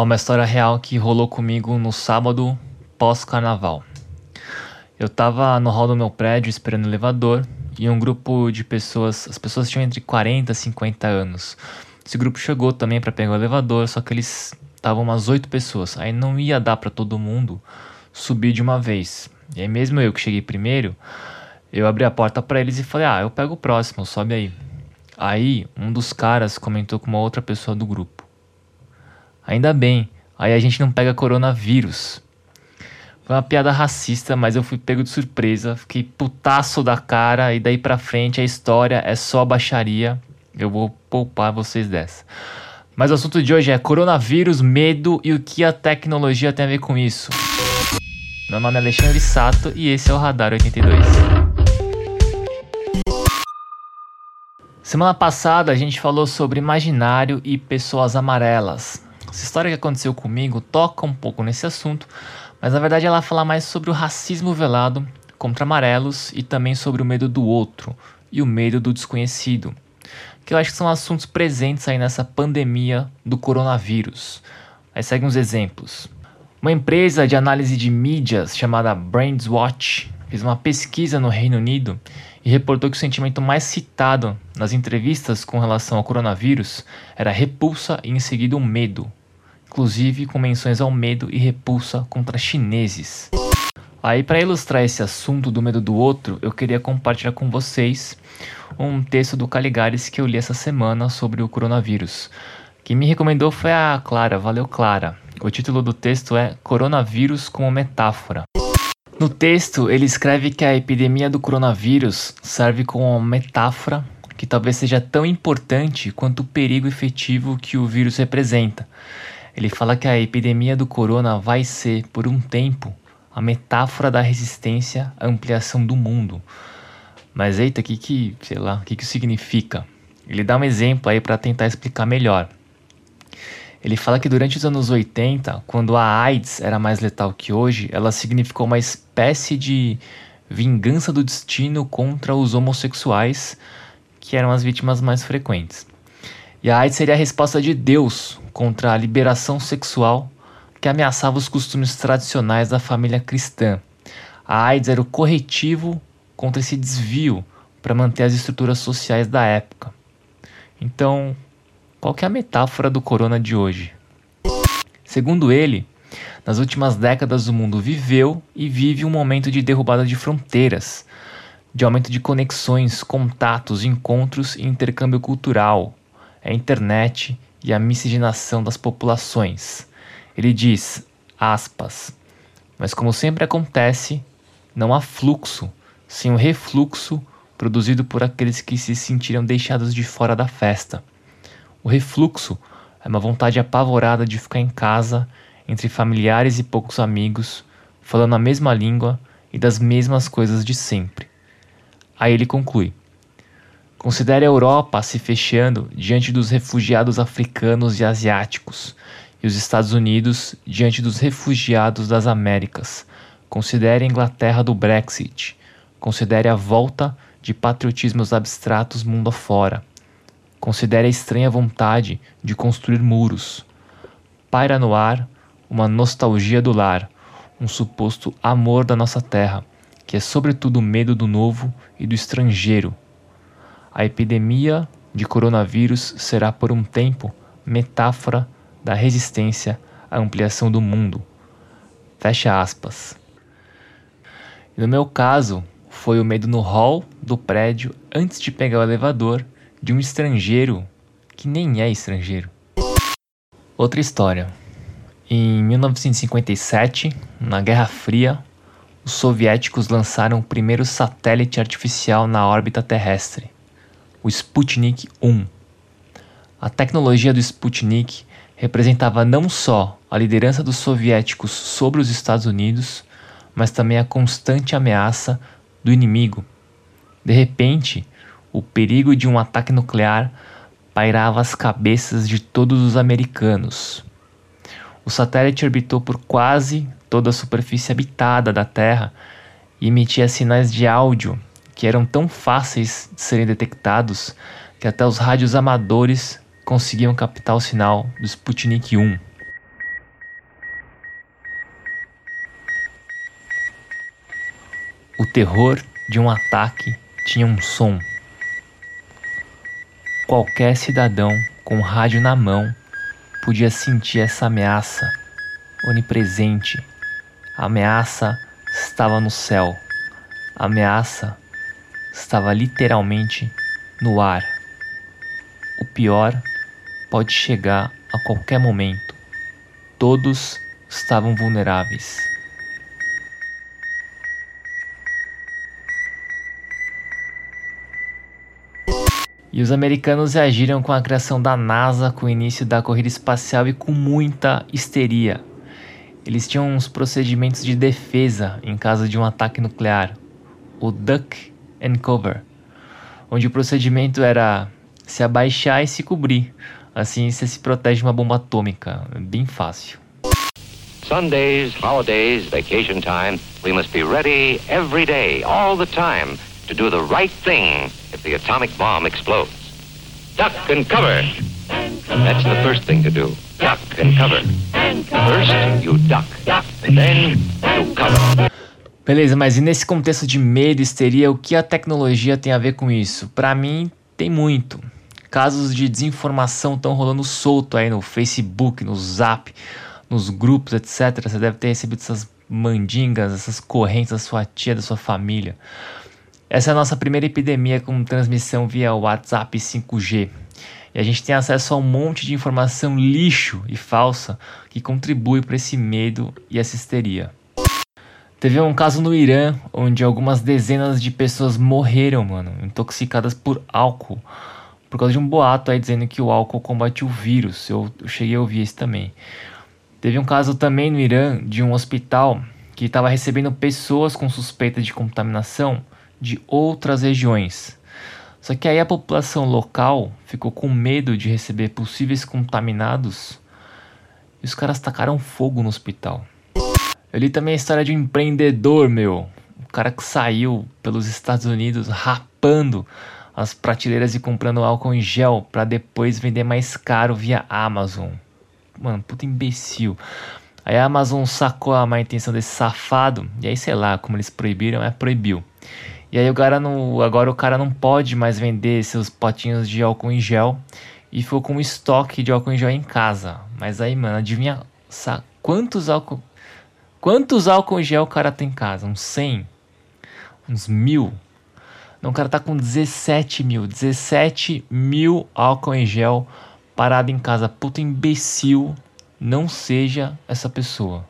Ó, uma história real que rolou comigo no sábado pós-carnaval. Eu tava no hall do meu prédio esperando o elevador e um grupo de pessoas, as pessoas tinham entre 40 e 50 anos. Esse grupo chegou também para pegar o elevador, só que eles estavam umas oito pessoas. Aí não ia dar para todo mundo subir de uma vez. E aí mesmo eu que cheguei primeiro, eu abri a porta para eles e falei: "Ah, eu pego o próximo, sobe aí". Aí um dos caras comentou com uma outra pessoa do grupo: Ainda bem, aí a gente não pega coronavírus. Foi uma piada racista, mas eu fui pego de surpresa, fiquei putaço da cara e daí pra frente a história é só baixaria. Eu vou poupar vocês dessa. Mas o assunto de hoje é coronavírus, medo e o que a tecnologia tem a ver com isso. Meu nome é Alexandre Sato e esse é o Radar 82. Semana passada a gente falou sobre imaginário e pessoas amarelas. Essa história que aconteceu comigo toca um pouco nesse assunto, mas na verdade ela fala mais sobre o racismo velado contra amarelos e também sobre o medo do outro e o medo do desconhecido, que eu acho que são assuntos presentes aí nessa pandemia do coronavírus. Aí seguem uns exemplos. Uma empresa de análise de mídias chamada Brainswatch fez uma pesquisa no Reino Unido e reportou que o sentimento mais citado nas entrevistas com relação ao coronavírus era repulsa e em seguida o medo, inclusive com menções ao medo e repulsa contra chineses. Aí, para ilustrar esse assunto do medo do outro, eu queria compartilhar com vocês um texto do Caligares que eu li essa semana sobre o coronavírus. Quem me recomendou foi a Clara, valeu Clara. O título do texto é Coronavírus como metáfora. No texto, ele escreve que a epidemia do coronavírus serve como metáfora que talvez seja tão importante quanto o perigo efetivo que o vírus representa. Ele fala que a epidemia do corona vai ser, por um tempo, a metáfora da resistência à ampliação do mundo. Mas eita, que que, sei lá, o que que significa? Ele dá um exemplo aí para tentar explicar melhor. Ele fala que durante os anos 80, quando a AIDS era mais letal que hoje, ela significou uma espécie de vingança do destino contra os homossexuais, que eram as vítimas mais frequentes. E a AIDS seria a resposta de Deus contra a liberação sexual que ameaçava os costumes tradicionais da família cristã. A AIDS era o corretivo contra esse desvio para manter as estruturas sociais da época. Então, qual é a metáfora do corona de hoje? Segundo ele, nas últimas décadas o mundo viveu e vive um momento de derrubada de fronteiras, de aumento de conexões, contatos, encontros e intercâmbio cultural, a internet e a miscigenação das populações. Ele diz, aspas, mas como sempre acontece, não há fluxo sem o refluxo produzido por aqueles que se sentiram deixados de fora da festa. O refluxo é uma vontade apavorada de ficar em casa, entre familiares e poucos amigos, falando a mesma língua e das mesmas coisas de sempre. Aí ele conclui: Considere a Europa se fechando diante dos refugiados africanos e asiáticos, e os Estados Unidos diante dos refugiados das Américas. Considere a Inglaterra do Brexit. Considere a volta de patriotismos abstratos mundo afora. Considere a estranha vontade de construir muros. Paira no ar uma nostalgia do lar, um suposto amor da nossa terra, que é sobretudo o medo do novo e do estrangeiro, a epidemia de coronavírus será por um tempo metáfora da resistência à ampliação do mundo. Fecha aspas. No meu caso, foi o medo no hall do prédio antes de pegar o elevador de um estrangeiro que nem é estrangeiro. Outra história. Em 1957, na Guerra Fria, os soviéticos lançaram o primeiro satélite artificial na órbita terrestre o Sputnik 1. A tecnologia do Sputnik representava não só a liderança dos soviéticos sobre os Estados Unidos, mas também a constante ameaça do inimigo. De repente, o perigo de um ataque nuclear pairava as cabeças de todos os americanos. O satélite orbitou por quase toda a superfície habitada da Terra e emitia sinais de áudio que eram tão fáceis de serem detectados que até os rádios amadores conseguiam captar o sinal do Sputnik 1. O terror de um ataque tinha um som. Qualquer cidadão com um rádio na mão podia sentir essa ameaça onipresente. A ameaça estava no céu. A ameaça estava literalmente no ar. O pior pode chegar a qualquer momento. Todos estavam vulneráveis. E os americanos reagiram com a criação da NASA com o início da corrida espacial e com muita histeria. Eles tinham uns procedimentos de defesa em caso de um ataque nuclear, o Duck and Cover, onde o procedimento era se abaixar e se cobrir. Assim você se protege de uma bomba atômica. Bem fácil. Sundays, holidays, vacation time, we must be ready every day, all the time, to do the right thing if the atomic bomb explodes. Duck and cover. That's the first thing to do. Duck and cover. First, you duck. Then, you cover. Beleza, mas e nesse contexto de medo, histeria, o que a tecnologia tem a ver com isso? Para mim, tem muito. Casos de desinformação estão rolando solto aí no Facebook, no Zap, nos grupos, etc. Você deve ter recebido essas mandingas, essas correntes da sua tia, da sua família. Essa é a nossa primeira epidemia com transmissão via WhatsApp 5G. E a gente tem acesso a um monte de informação lixo e falsa que contribui para esse medo e essa histeria. Teve um caso no Irã onde algumas dezenas de pessoas morreram, mano, intoxicadas por álcool, por causa de um boato aí dizendo que o álcool combate o vírus. Eu, eu cheguei a ouvir isso também. Teve um caso também no Irã de um hospital que estava recebendo pessoas com suspeita de contaminação de outras regiões. Só que aí a população local ficou com medo de receber possíveis contaminados e os caras tacaram fogo no hospital. Eu li também a história de um empreendedor, meu. O cara que saiu pelos Estados Unidos rapando as prateleiras e comprando álcool em gel para depois vender mais caro via Amazon. Mano, puta imbecil. Aí a Amazon sacou a má intenção desse safado. E aí, sei lá, como eles proibiram, é proibiu. E aí o cara não, agora o cara não pode mais vender seus potinhos de álcool em gel. E ficou com um estoque de álcool em gel em casa. Mas aí, mano, adivinha quantos álcool... Quantos álcool gel o cara tem em casa? Uns 100? Uns mil? Não, o cara tá com 17 mil. 17 mil álcool em gel parado em casa, puta imbecil, não seja essa pessoa.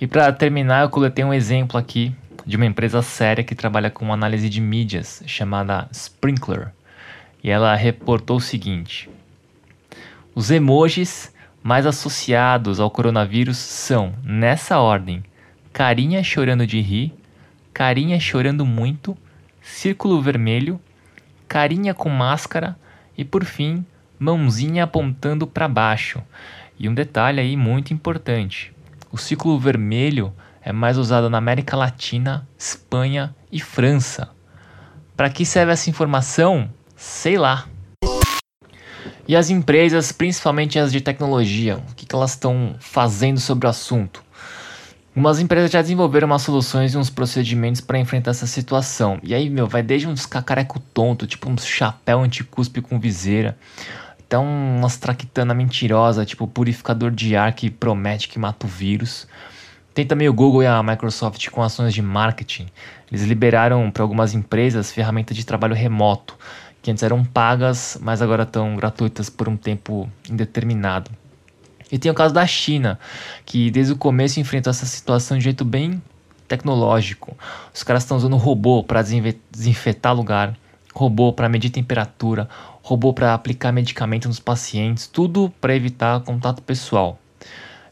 E para terminar, eu coletei um exemplo aqui de uma empresa séria que trabalha com análise de mídias chamada Sprinkler. E ela reportou o seguinte: Os emojis mais associados ao coronavírus são, nessa ordem, carinha chorando de rir, carinha chorando muito, círculo vermelho, carinha com máscara e por fim, mãozinha apontando para baixo. E um detalhe aí muito importante: o círculo vermelho é mais usado na América Latina, Espanha e França. Para que serve essa informação? Sei lá. E as empresas, principalmente as de tecnologia, o que, que elas estão fazendo sobre o assunto? Umas empresas já desenvolveram umas soluções e uns procedimentos para enfrentar essa situação. E aí, meu, vai desde uns cacareco tonto, tipo um chapéu anticuspe com viseira, até umas traquitana mentirosa, tipo purificador de ar que promete que mata o vírus. Tem também o Google e a Microsoft com ações de marketing. Eles liberaram para algumas empresas ferramentas de trabalho remoto, que antes eram pagas, mas agora estão gratuitas por um tempo indeterminado. E tem o caso da China, que desde o começo enfrentou essa situação de jeito bem tecnológico. Os caras estão usando robô para desinfetar lugar, robô para medir temperatura, robô para aplicar medicamento nos pacientes, tudo para evitar contato pessoal.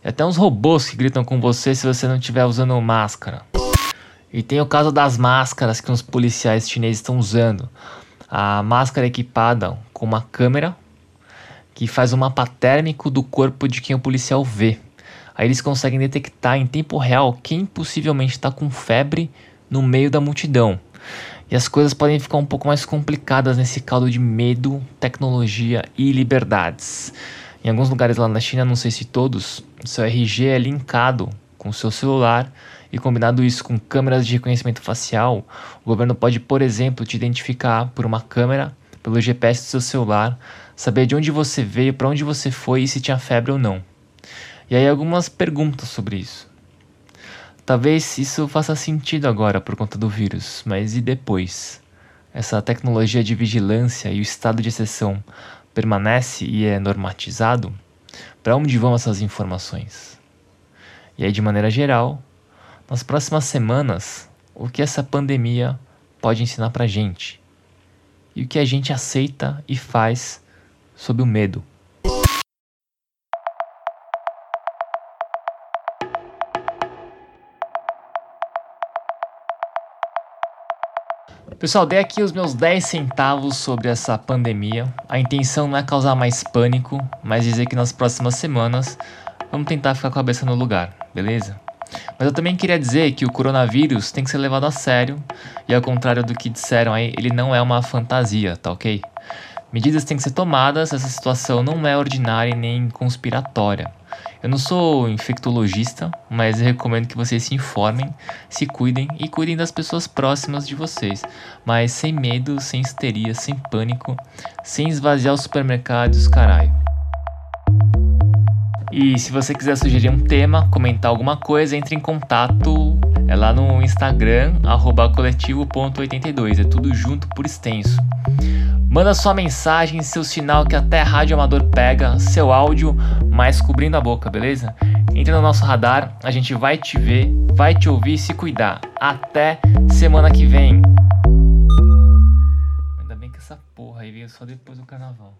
E até uns robôs que gritam com você se você não estiver usando máscara. E tem o caso das máscaras que os policiais chineses estão usando. A máscara é equipada com uma câmera que faz um mapa térmico do corpo de quem o policial vê. Aí eles conseguem detectar em tempo real quem possivelmente está com febre no meio da multidão. E as coisas podem ficar um pouco mais complicadas nesse caldo de medo, tecnologia e liberdades. Em alguns lugares lá na China, não sei se todos, seu RG é linkado com seu celular E combinado isso com câmeras de reconhecimento facial, o governo pode, por exemplo, te identificar por uma câmera, pelo GPS do seu celular, saber de onde você veio, para onde você foi e se tinha febre ou não. E aí algumas perguntas sobre isso. Talvez isso faça sentido agora por conta do vírus, mas e depois? Essa tecnologia de vigilância e o estado de exceção permanece e é normatizado? Para onde vão essas informações? E aí, de maneira geral, nas próximas semanas, o que essa pandemia pode ensinar para gente? E o que a gente aceita e faz sob o medo? Pessoal, dei aqui os meus 10 centavos sobre essa pandemia. A intenção não é causar mais pânico, mas dizer que nas próximas semanas vamos tentar ficar com a cabeça no lugar, beleza? Mas eu também queria dizer que o coronavírus tem que ser levado a sério e ao contrário do que disseram aí, ele não é uma fantasia, tá ok? Medidas têm que ser tomadas, essa situação não é ordinária nem conspiratória. Eu não sou infectologista, mas recomendo que vocês se informem, se cuidem e cuidem das pessoas próximas de vocês, mas sem medo, sem histeria, sem pânico, sem esvaziar os supermercados, caralho. E se você quiser sugerir um tema, comentar alguma coisa, entre em contato é lá no Instagram, coletivo.82, é tudo junto por extenso. Manda sua mensagem, seu sinal que até rádio amador pega, seu áudio, mas cobrindo a boca, beleza? Entre no nosso radar, a gente vai te ver, vai te ouvir e se cuidar. Até semana que vem. Ainda bem que essa porra aí veio só depois do carnaval.